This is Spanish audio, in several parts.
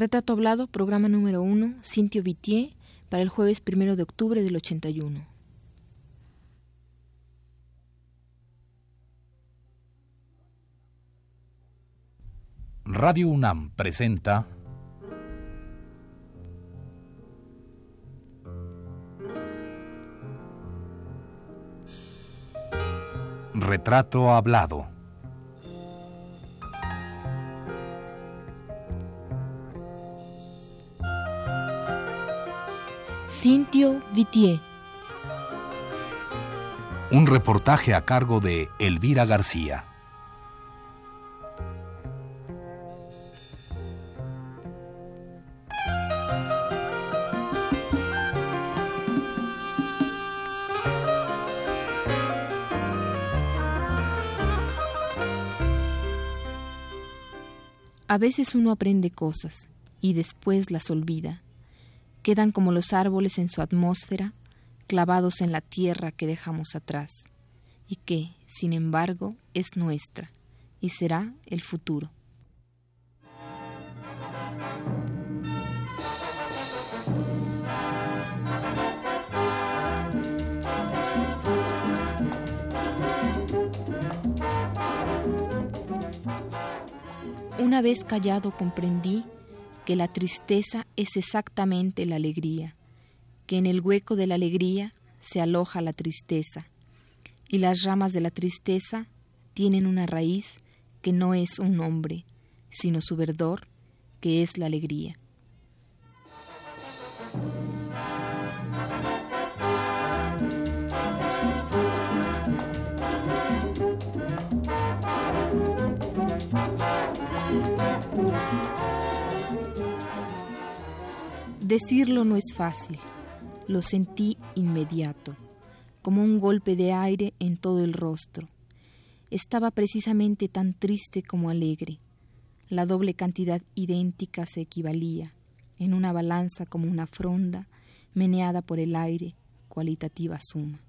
Retrato Hablado, programa número 1, Cintio Vitier, para el jueves 1 de octubre del 81. Radio UNAM presenta Retrato Hablado. Cintio Vitier. Un reportaje a cargo de Elvira García. A veces uno aprende cosas y después las olvida. Quedan como los árboles en su atmósfera, clavados en la tierra que dejamos atrás, y que, sin embargo, es nuestra y será el futuro. Una vez callado comprendí que la tristeza es exactamente la alegría, que en el hueco de la alegría se aloja la tristeza, y las ramas de la tristeza tienen una raíz que no es un hombre, sino su verdor, que es la alegría. Decirlo no es fácil, lo sentí inmediato, como un golpe de aire en todo el rostro. Estaba precisamente tan triste como alegre. La doble cantidad idéntica se equivalía, en una balanza como una fronda, meneada por el aire, cualitativa suma.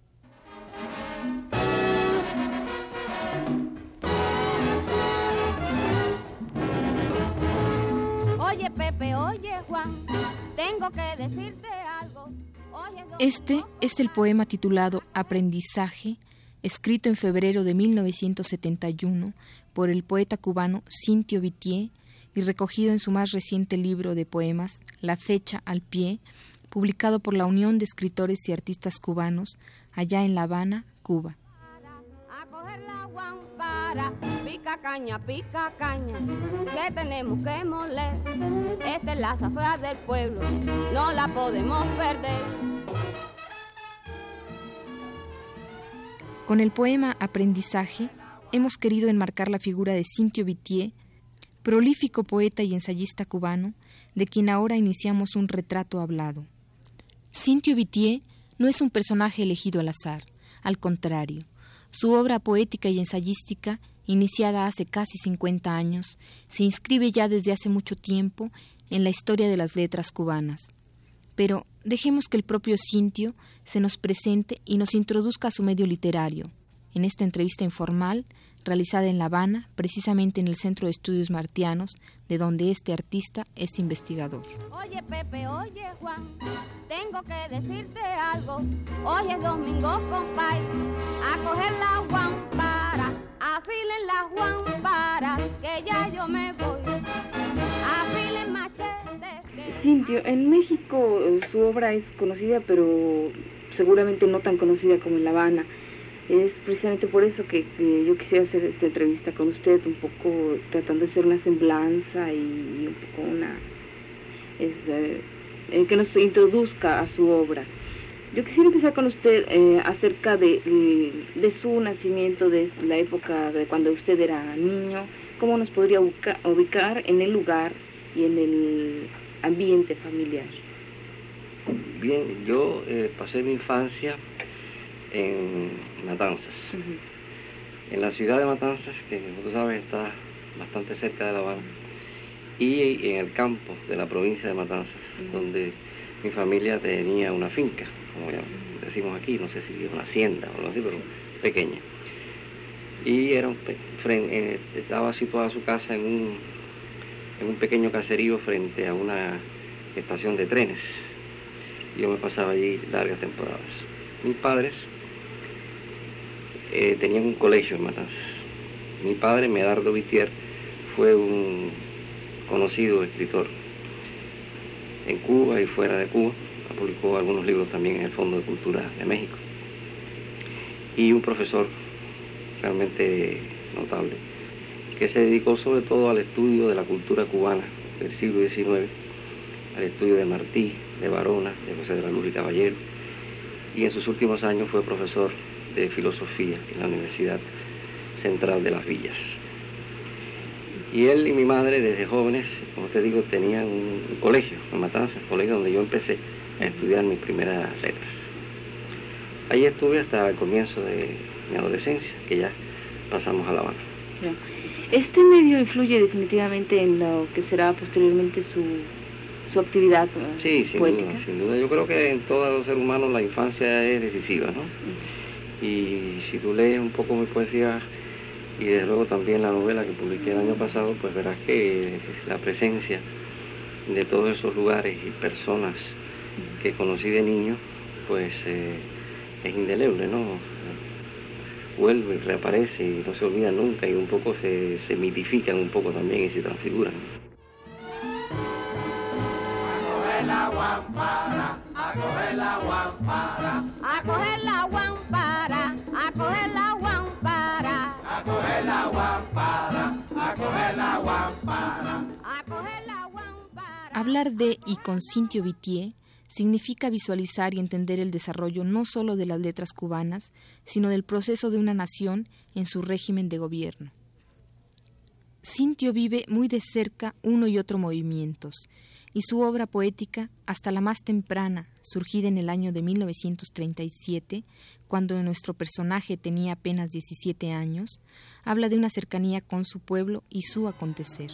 Oye Pepe, oye Juan, tengo que decirte algo. Este es el poema titulado Aprendizaje, escrito en febrero de 1971 por el poeta cubano Cintio Vitier y recogido en su más reciente libro de poemas, La fecha al pie, publicado por la Unión de Escritores y Artistas Cubanos, allá en La Habana, Cuba. A coger la guampara, pica caña, pica caña, que tenemos que moler. Esta es la zafra del pueblo, no la podemos perder. Con el poema Aprendizaje hemos querido enmarcar la figura de Cintio Vitier, prolífico poeta y ensayista cubano, de quien ahora iniciamos un retrato hablado. Cintio Vitier no es un personaje elegido al azar, al contrario, su obra poética y ensayística, iniciada hace casi 50 años, se inscribe ya desde hace mucho tiempo en la historia de las letras cubanas. Pero dejemos que el propio Cintio se nos presente y nos introduzca a su medio literario, en esta entrevista informal realizada en La Habana, precisamente en el Centro de Estudios Martianos, de donde este artista es investigador. Oye Pepe, oye Juan, tengo que decirte algo. Hoy es domingo, compay, a coger la guampara, afilen las guamparas, que ya yo me voy. Afilen machetes. Que... Cintio, en México eh, su obra es conocida, pero seguramente no tan conocida como en La Habana. Es precisamente por eso que, yo quisiera hacer esta entrevista con usted, un poco tratando de hacer una semblanza y, un poco una... Es, eh, que nos introduzca a su obra. Yo quisiera empezar con usted eh, acerca de, de, su nacimiento, de la época de cuando usted era niño, cómo nos podría ubica, ubicar en el lugar y en el ambiente familiar. Bien, yo eh, pasé mi infancia en Matanzas. Uh -huh. En la ciudad de Matanzas, que como tú sabes está bastante cerca de La Habana, y en el campo de la provincia de Matanzas, uh -huh. donde mi familia tenía una finca, como ya decimos aquí, no sé si una hacienda o algo así, pero pequeña. Y era un, estaba situada su casa en un, en un pequeño caserío frente a una estación de trenes. Yo me pasaba allí largas temporadas. Mis padres eh, tenían un colegio en Matanzas. Mi padre, Medardo Vitier, fue un conocido escritor en Cuba y fuera de Cuba. Publicó algunos libros también en el Fondo de Cultura de México. Y un profesor realmente notable, que se dedicó sobre todo al estudio de la cultura cubana del siglo XIX, al estudio de Martí, de Barona, de José de la Luz y Caballero, y en sus últimos años fue profesor de filosofía en la Universidad Central de las Villas. Y él y mi madre desde jóvenes, como te digo, tenían un, colegio en Matanzas, colegio donde yo empecé a estudiar mis primeras letras. Ahí estuve hasta el comienzo de mi adolescencia, que ya pasamos a La Habana. Este medio influye definitivamente en lo que será posteriormente su, su actividad sí, sin Duda, sin duda. Yo creo que en todo los ser humano la infancia es decisiva, ¿no? Y si tú lees un poco mi poesía y desde luego también la novela que publiqué el año pasado, pues verás que la presencia de todos esos lugares y personas que conocí de niño, pues eh, es indeleble, ¿no? Vuelve reaparece y no se olvida nunca y un poco se, se mitifican un poco también y se transfiguran. A coger la guampara, a coger la guampara, a coger la guampara, a coger la guampara, a coger la guampara, a coger la guampara. Hablar de y con Cintio Vitier significa visualizar y entender el desarrollo no solo de las letras cubanas, sino del proceso de una nación en su régimen de gobierno. Cintio vive muy de cerca uno y otro movimientos, y su obra poética, hasta la más temprana, surgida en el año de 1937, cuando nuestro personaje tenía apenas 17 años, habla de una cercanía con su pueblo y su acontecer.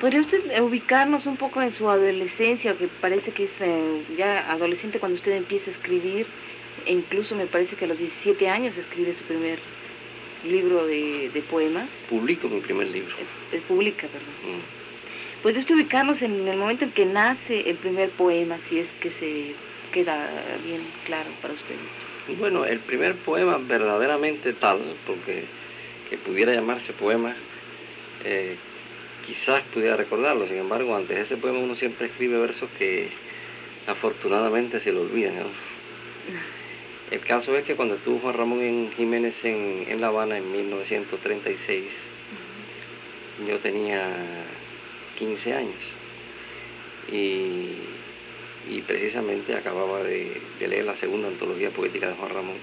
¿Podría usted ubicarnos un poco en su adolescencia, que parece que es eh, ya adolescente cuando usted empieza a escribir? E incluso me parece que a los 17 años escribe su primer libro de, poemas. Publico mi primer libro. Eh, publica, perdón. Mm. ¿Podría usted ubicarnos en el momento en que nace el primer poema, si es que se queda bien claro para usted esto? Bueno, el primer poema verdaderamente tal, porque que pudiera llamarse poema, eh, quizás pudiera recordarlo, sin embargo, antes de ese poema uno siempre escribe versos que afortunadamente se le olvidan. El caso es que cuando estuvo Juan Ramón en Jiménez en, La Habana en 1936, yo tenía 15 años y, precisamente acababa de, de, leer la segunda antología poética de Juan Ramón.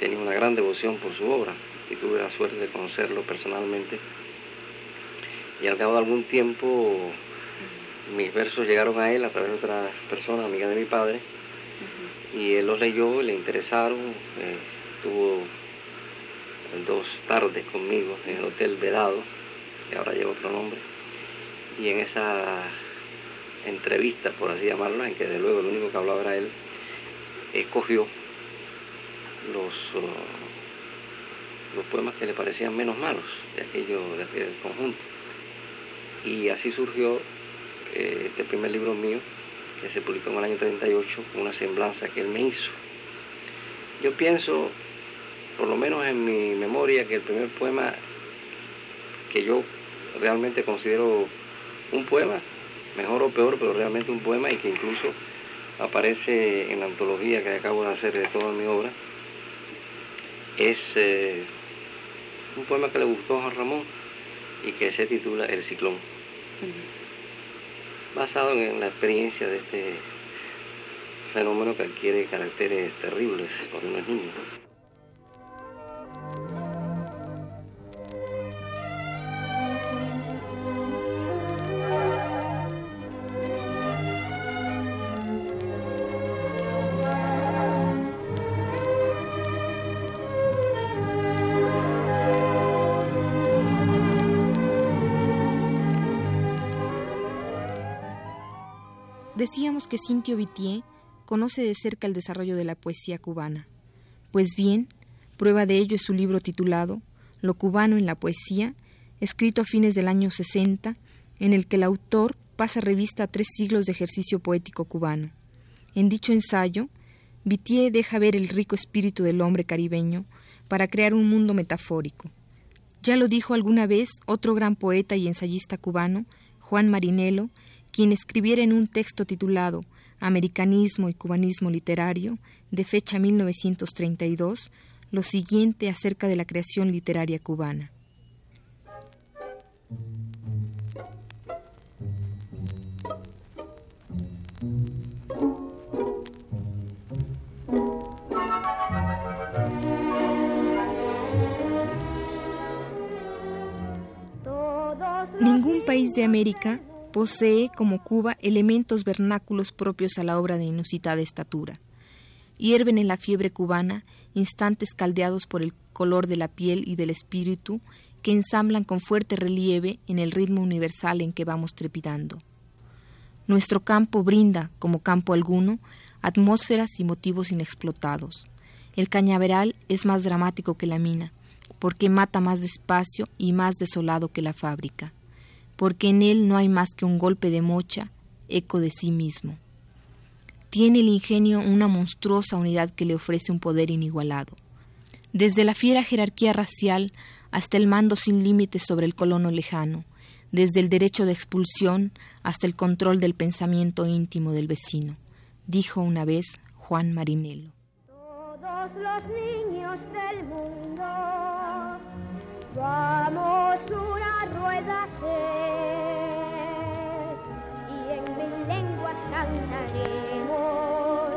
Tenía una gran devoción por su obra y tuve la suerte de conocerlo personalmente y al cabo de algún tiempo mis versos llegaron a él a través de otra persona, amiga de mi padre, y él los leyó, le interesaron, eh, tuvo dos tardes conmigo en el Hotel Vedado, que ahora lleva otro nombre, y en esa entrevista, por así llamarlo, en que de luego el único que hablaba era él, escogió los, uh, los poemas que le parecían menos malos de aquello, de aquel conjunto. Y así surgió eh, este primer libro mío, que se publicó en el año 38, una semblanza que él me hizo. Yo pienso, por lo menos en mi memoria, que el primer poema que yo realmente considero un poema, mejor o peor, pero realmente un poema y que incluso aparece en la antología que acabo de hacer de toda mi obra, es eh, un poema que le gustó a Juan Ramón y que se titula El ciclón. Basado en la experiencia de este fenómeno que adquiere caracteres terribles por unos niños. Que Cintio Vitier conoce de cerca el desarrollo de la poesía cubana. Pues bien, prueba de ello es su libro titulado Lo cubano en la poesía, escrito a fines del año 60, en el que el autor pasa revista a tres siglos de ejercicio poético cubano. En dicho ensayo, Vitier deja ver el rico espíritu del hombre caribeño para crear un mundo metafórico. Ya lo dijo alguna vez otro gran poeta y ensayista cubano, Juan Marinelo, quien escribiera en un texto titulado Americanismo y Cubanismo Literario, de fecha 1932, lo siguiente acerca de la creación literaria cubana. Ningún país de América posee, como Cuba, elementos vernáculos propios a la obra de inusitada estatura. Hierven en la fiebre cubana instantes caldeados por el color de la piel y del espíritu que ensamblan con fuerte relieve en el ritmo universal en que vamos trepidando. Nuestro campo brinda, como campo alguno, atmósferas y motivos inexplotados. El cañaveral es más dramático que la mina, porque mata más despacio y más desolado que la fábrica porque en él no hay más que un golpe de mocha, eco de sí mismo. Tiene el ingenio una monstruosa unidad que le ofrece un poder inigualado. Desde la fiera jerarquía racial hasta el mando sin límites sobre el colono lejano, desde el derecho de expulsión hasta el control del pensamiento íntimo del vecino, dijo una vez Juan Marinelo. Todos los niños del mundo Vamos una y en mil lenguas cantaremos,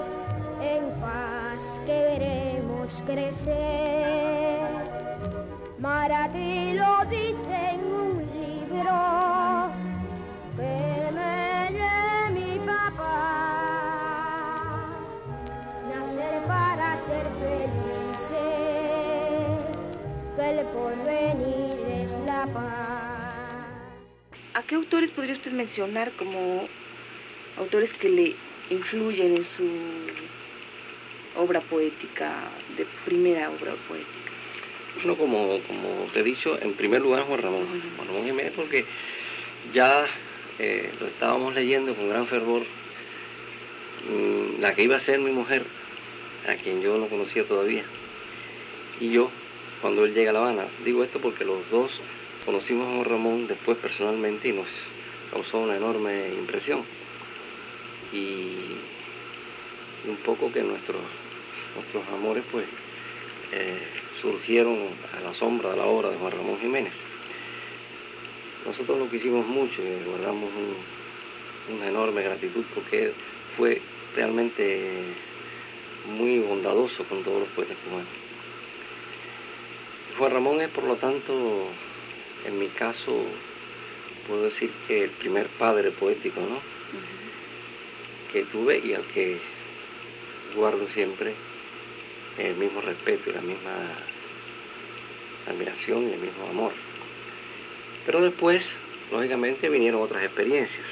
en paz queremos crecer. Marati lo dice en un libro que me de mi papá, nacer para ser felices el porvenir. ¿A qué autores podría usted mencionar como autores que le influyen en su obra poética, de primera obra poética? Bueno, como, como te he dicho, en primer lugar Juan Ramón, Juan Ramón Jiménez, porque ya eh, lo estábamos leyendo con gran fervor, mm, la que iba a ser mi mujer, a quien yo no conocía todavía, y yo cuando él llega a La Habana. Digo esto porque los dos conocimos a Juan Ramón después personalmente y nos causó una enorme impresión. Y un poco que nuestros, nuestros amores pues eh, surgieron a la sombra de la obra de Juan Ramón Jiménez. Nosotros lo quisimos mucho y guardamos una enorme gratitud porque fue realmente muy bondadoso con todos los poetas cubanos. Juan Ramón es, por lo tanto, en mi caso, puedo decir que el primer padre poético, ¿no? Que tuve y al que guardo siempre el mismo respeto y la misma admiración y el mismo amor. Pero después, lógicamente, vinieron otras experiencias.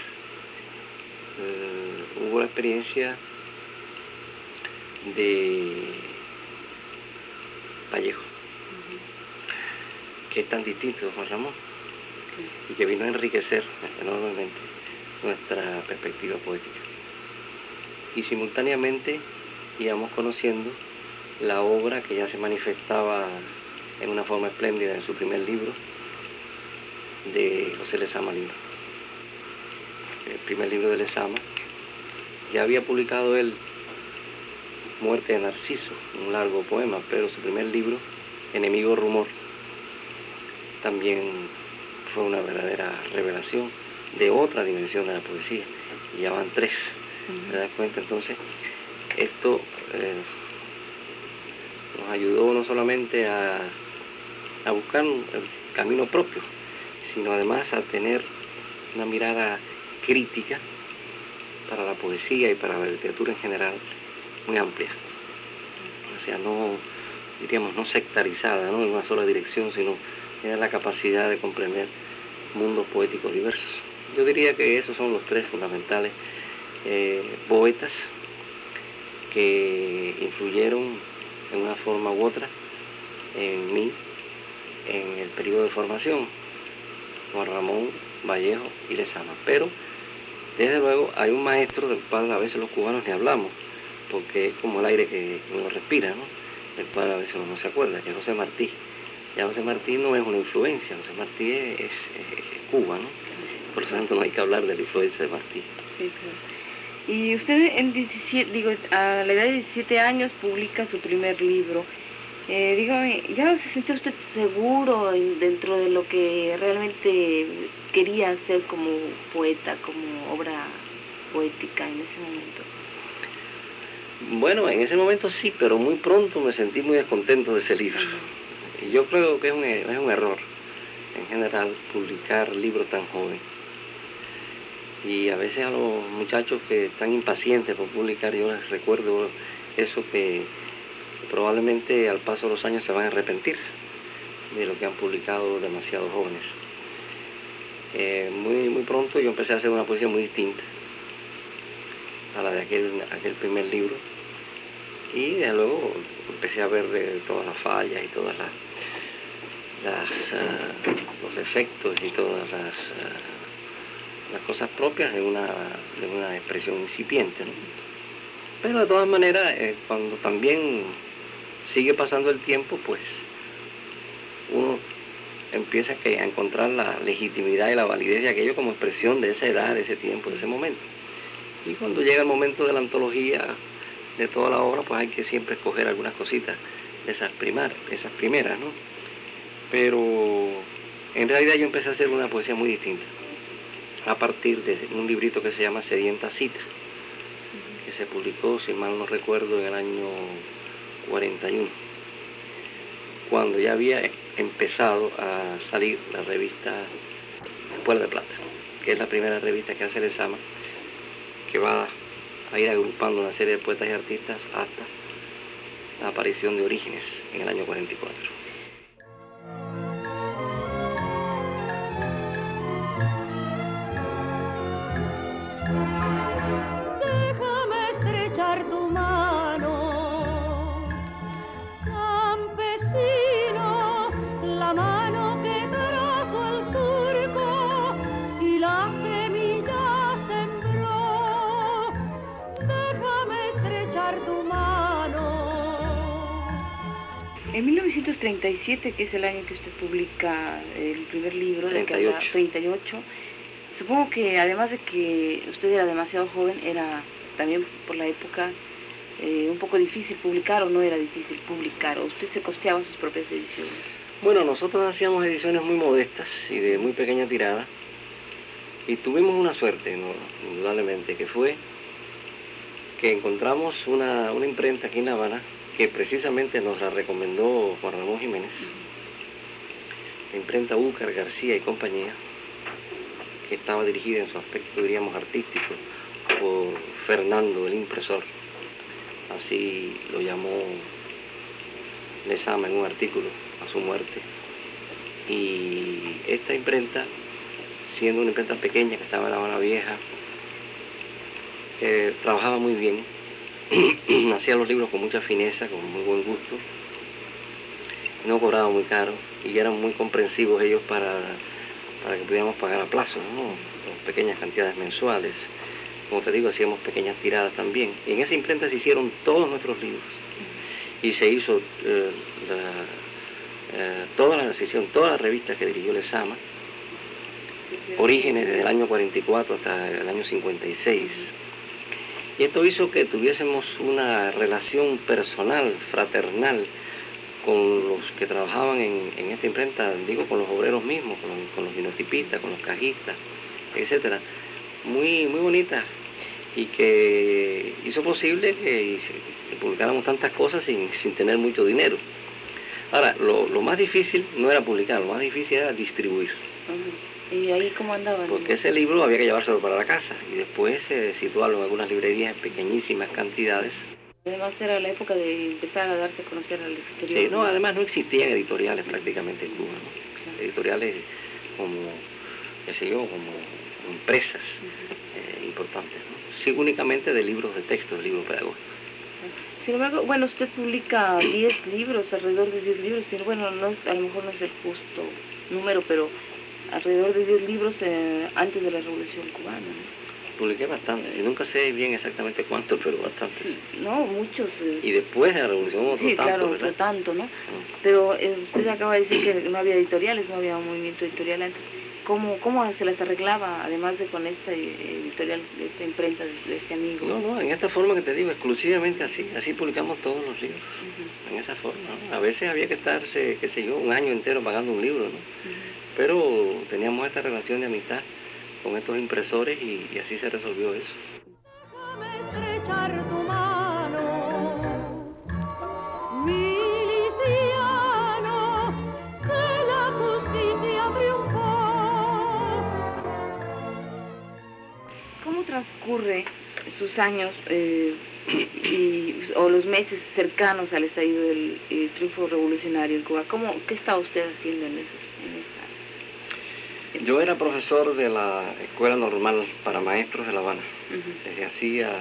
Eh, hubo la experiencia de Vallejo que es tan distinto de Juan Ramón y que vino a enriquecer enormemente nuestra perspectiva poética. Y simultáneamente íbamos conociendo la obra que ya se manifestaba en una forma espléndida en su primer libro de José Lezama Lima. El primer libro de Lezama. Ya había publicado él Muerte de Narciso, un largo poema, pero su primer libro, Enemigo Rumor, también fue una verdadera revelación de otra dimensión de la poesía. Y ya van tres. ¿Te das cuenta? Entonces, esto eh, nos ayudó no solamente a, a buscar el camino propio, sino además a tener una mirada crítica para la poesía y para la literatura en general muy amplia. O sea, no, diríamos, no sectarizada, ¿no? en una sola dirección, sino tiene la capacidad de comprender mundos poéticos diversos. Yo diría que esos son los tres fundamentales eh, poetas que influyeron en una forma u otra en mí en el periodo de formación, Juan Ramón, Vallejo y Lezama. Pero, desde luego, hay un maestro del cual a veces los cubanos ni hablamos, porque es como el aire que uno respira, ¿no? Del cual a veces uno no se acuerda, que es José Martí. Ya José Martí no es una influencia, José Martí es, Cuba, ¿no? Por lo tanto no hay que hablar de la influencia de Martí. Y usted en 17, digo, a la edad de 17 años publica su primer libro. Eh, dígame, ¿ya se siente usted seguro dentro de lo que realmente quería hacer como poeta, como obra poética en ese momento? Bueno, en ese momento sí, pero muy pronto me sentí muy descontento de ese libro. Yo creo que es un, es un error, en general, publicar libros tan jóvenes. Y a veces a los muchachos que están impacientes por publicar, yo les recuerdo eso que probablemente al paso de los años se van a arrepentir de lo que han publicado demasiados jóvenes. Eh, muy, muy pronto yo empecé a hacer una poesía muy distinta a la de aquel, aquel primer libro y desde luego empecé a ver eh, todas las fallas y todas las, ah, los efectos y todas las, ah, las cosas propias de una, de una expresión incipiente. Pero de todas maneras, eh, cuando también sigue pasando el tiempo, pues uno empieza a encontrar la legitimidad y la validez de aquello como expresión de esa edad, de ese tiempo, de ese momento. Y cuando llega el momento de la antología de toda la obra, pues hay que siempre escoger algunas cositas esas, primar, esas primeras, ¿no? Pero en realidad yo empecé a hacer una poesía muy distinta, a partir de un librito que se llama Sedienta Cita, que se publicó, si mal no recuerdo, en el año 41, cuando ya había empezado a salir la revista Puebla de Plata, que es la primera revista que hace el examen, que va a ir agrupando una serie de poetas y artistas hasta la aparición de Orígenes en el año 44. En 1937, que es el año que usted publica el primer libro, de 38. 38, supongo que además de que usted era demasiado joven, era también por la época eh, un poco difícil publicar o no era difícil publicar, o usted se costeaba sus propias ediciones. Bueno, nosotros hacíamos ediciones muy modestas y de muy pequeña tirada, y tuvimos una suerte, indudablemente, que fue que encontramos una, una imprenta aquí en La Habana que precisamente nos la recomendó Juan Ramón Jiménez, la imprenta Úcar, García y compañía, que estaba dirigida en su aspecto, diríamos, artístico, por Fernando, el impresor. Así lo llamó Lezama en un artículo a su muerte. Y esta imprenta, siendo una imprenta pequeña que estaba en La Habana Vieja, eh, trabajaba muy bien hacía los libros con mucha fineza, con muy buen gusto, no cobraba muy caro y eran muy comprensivos ellos para, para que pudiéramos pagar a plazo, ¿no? pequeñas cantidades mensuales. Como te digo, hacíamos pequeñas tiradas también. Y en esa imprenta se hicieron todos nuestros libros. Y se hizo eh, eh, toda la sesión, todas las revistas que dirigió Lezama, Orígenes desde el año 44 hasta el año 56 y esto hizo que tuviésemos una relación personal, fraternal, con los que trabajaban en, esta imprenta, digo, con los obreros mismos, con los, con con los cajistas, etcétera, muy, muy bonita y que hizo posible que, publicáramos tantas cosas sin, tener mucho dinero. Ahora, lo, más difícil no era publicar, lo más difícil era distribuir. ¿Y ahí cómo andaban? Porque ese libro había que llevárselo para la casa y después eh, situarlo en algunas librerías en pequeñísimas cantidades. Además era la época de empezar a darse a conocer al exterior. Sí, no, además no existían editoriales prácticamente en Cuba, Editoriales como qué sé yo, como empresas eh, importantes. Sí, únicamente de libros de texto, de libros pedagógicos. Sin embargo, bueno, usted publica 10 libros, alrededor de 10 libros, bueno, no a lo mejor no es el justo número, pero alrededor de 10 libros eh, antes de la Revolución Cubana. Publiqué bastantes, y nunca sé bien exactamente cuántos, pero bastantes. no, muchos. Eh. y después de la Revolución otro sí, tanto, claro, otro tanto, ¿no? Pero eh, usted acaba de decir que no había editoriales, no había un movimiento editorial antes. ¿Cómo, ¿Cómo se las arreglaba, además de con esta editorial, esta imprenta de, este amigo? No, no, en esta forma que te digo, exclusivamente así, así publicamos todos los libros, en esa forma. A veces había que estarse, qué sé yo, un año entero pagando un libro, ¿no? Pero teníamos esta relación de amistad con estos impresores y, y así se resolvió eso. estrechar tu mano, que la justicia triunfó. ¿Cómo transcurre sus años eh, y, o los meses cercanos al estallido del triunfo revolucionario en Cuba? ¿Cómo, ¿Qué estaba usted haciendo en, esos, yo era profesor de la Escuela Normal para Maestros de La Habana, desde hacía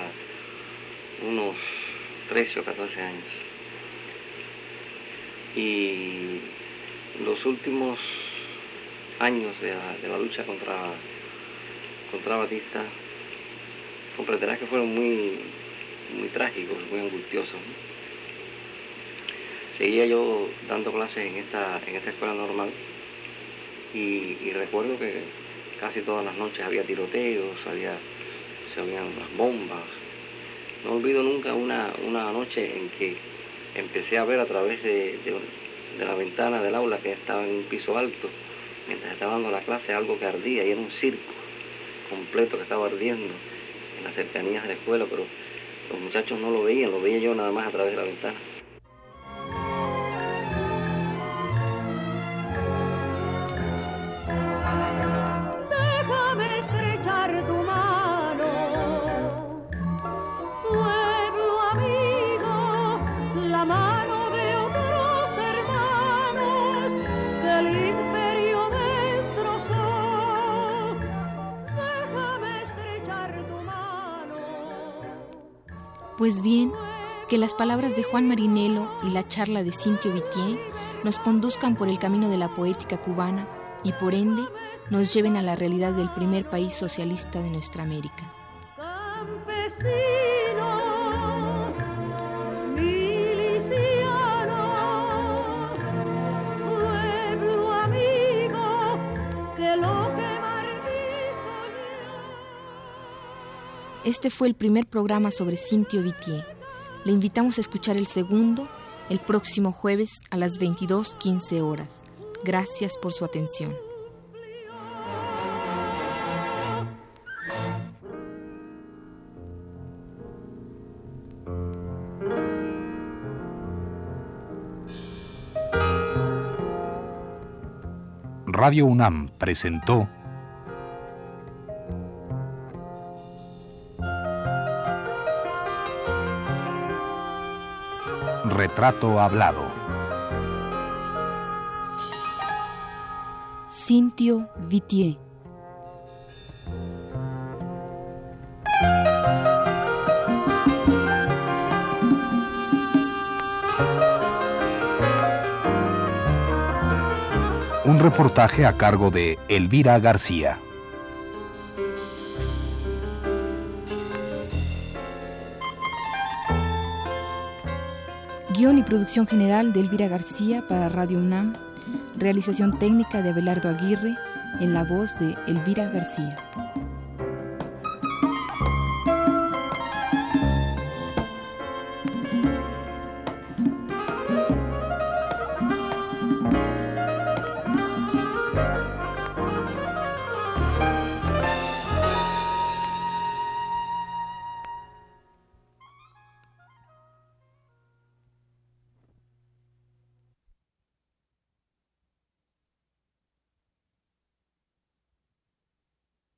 unos 13 o 14 años. Y los últimos años de la, lucha contra, contra Batista, comprenderás que fueron muy, muy trágicos, muy angustiosos. Seguía yo dando clases en esta, en esta escuela normal y, recuerdo que casi todas las noches había tiroteos, había, se oían las bombas. No olvido nunca una, una noche en que empecé a ver a través de, la ventana del aula que estaba en un piso alto, mientras estaba dando la clase, algo que ardía y era un circo completo que estaba ardiendo en las cercanías de la escuela, pero los muchachos no lo veían, lo veía yo nada más a través de la ventana. Pues bien, que las palabras de Juan Marinelo y la charla de Cintio Vitier nos conduzcan por el camino de la poética cubana y por ende nos lleven a la realidad del primer país socialista de nuestra América. Este fue el primer programa sobre Cintio Vitier. Le invitamos a escuchar el segundo el próximo jueves a las 22.15 horas. Gracias por su atención. Radio UNAM presentó Retrato Hablado. Cintio Vitier. Un reportaje a cargo de Elvira García. Guión y producción general de Elvira García para Radio UNAM. Realización técnica de Abelardo Aguirre en la voz de Elvira García.